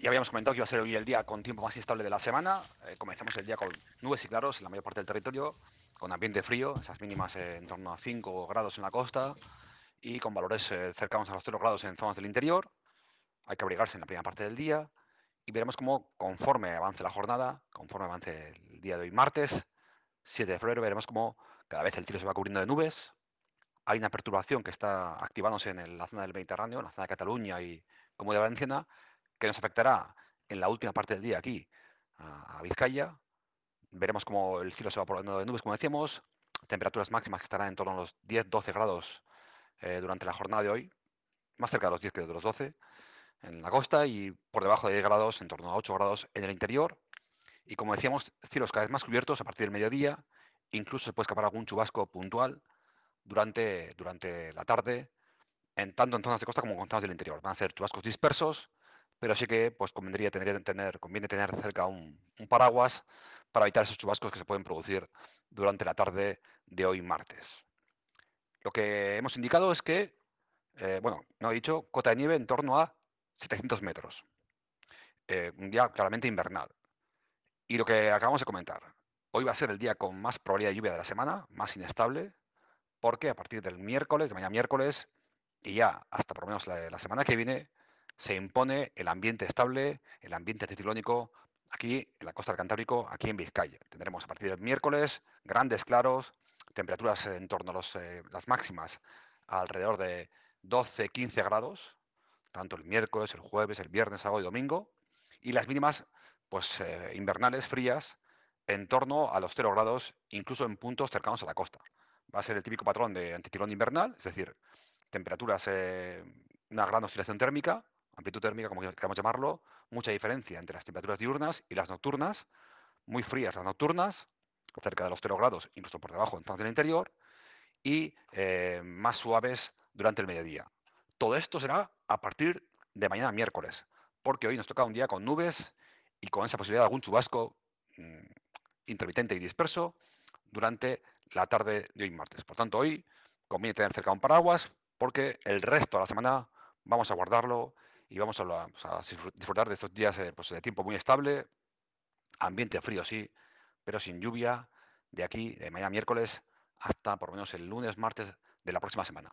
ya habíamos comentado que iba a ser hoy el día con tiempo más inestable de la semana. Eh, comenzamos el día con nubes y claros en la mayor parte del territorio, con ambiente frío, esas mínimas en torno a 5 grados en la costa y con valores eh, cercanos a los 0 grados en zonas del interior. Hay que abrigarse en la primera parte del día y veremos cómo conforme avance la jornada, conforme avance el día de hoy martes, 7 de febrero, veremos cómo cada vez el cielo se va cubriendo de nubes. Hay una perturbación que está activándose en la zona del Mediterráneo, en la zona de Cataluña y como de Valenciana, que nos afectará en la última parte del día aquí a, Vizcaya. Veremos cómo el cielo se va poblando de nubes, como decíamos. Temperaturas máximas que estarán en torno a los 10-12 grados eh, durante la jornada de hoy, más cerca de los 10 que de los 12 en la costa y por debajo de 10 grados, en torno a 8 grados en el interior. Y como decíamos, cielos cada vez más cubiertos a partir del mediodía. Incluso se puede escapar algún chubasco puntual durante, durante la tarde, en tanto en zonas de costa como en zonas del interior. Van a ser chubascos dispersos pero sí que pues convendría tener, conviene tener cerca un, paraguas para evitar esos chubascos que se pueden producir durante la tarde de hoy martes. Lo que hemos indicado es que, eh, bueno, no he dicho, cota de nieve en torno a 700 metros. Eh, un día claramente invernal. Y lo que acabamos de comentar, hoy va a ser el día con más probabilidad de lluvia de la semana, más inestable, porque a partir del miércoles, de mañana miércoles, y ya hasta por lo menos la semana que viene, se impone el ambiente estable, el ambiente ciclónico aquí en la costa del Cantábrico, aquí en Vizcaya. Tendremos a partir del miércoles grandes claros, temperaturas en torno a los, eh, las máximas alrededor de 12-15 grados, tanto el miércoles, el jueves, el viernes, sábado y domingo, y las mínimas pues eh, invernales frías en torno a los 0 grados, incluso en puntos cercanos a la costa. Va a ser el típico patrón de anticiclón invernal, es decir, temperaturas, eh, una gran oscilación térmica, amplitud térmica, como queramos llamarlo, mucha diferencia entre las temperaturas diurnas y las nocturnas, muy frías las nocturnas, cerca de los 0 grados, incluso por debajo en zonas del interior, y eh, más suaves durante el mediodía. Todo esto será a partir de mañana miércoles, porque hoy nos toca un día con nubes y con esa posibilidad de algún chubasco mm, intermitente y disperso durante la tarde de hoy martes. Por tanto, hoy conviene tener cerca un paraguas porque el resto de la semana vamos a guardarlo y vamos a, disfrutar de estos días eh, pues, de tiempo muy estable, ambiente frío sí, pero sin lluvia de aquí, de mañana miércoles, hasta por lo menos el lunes, martes de la próxima semana.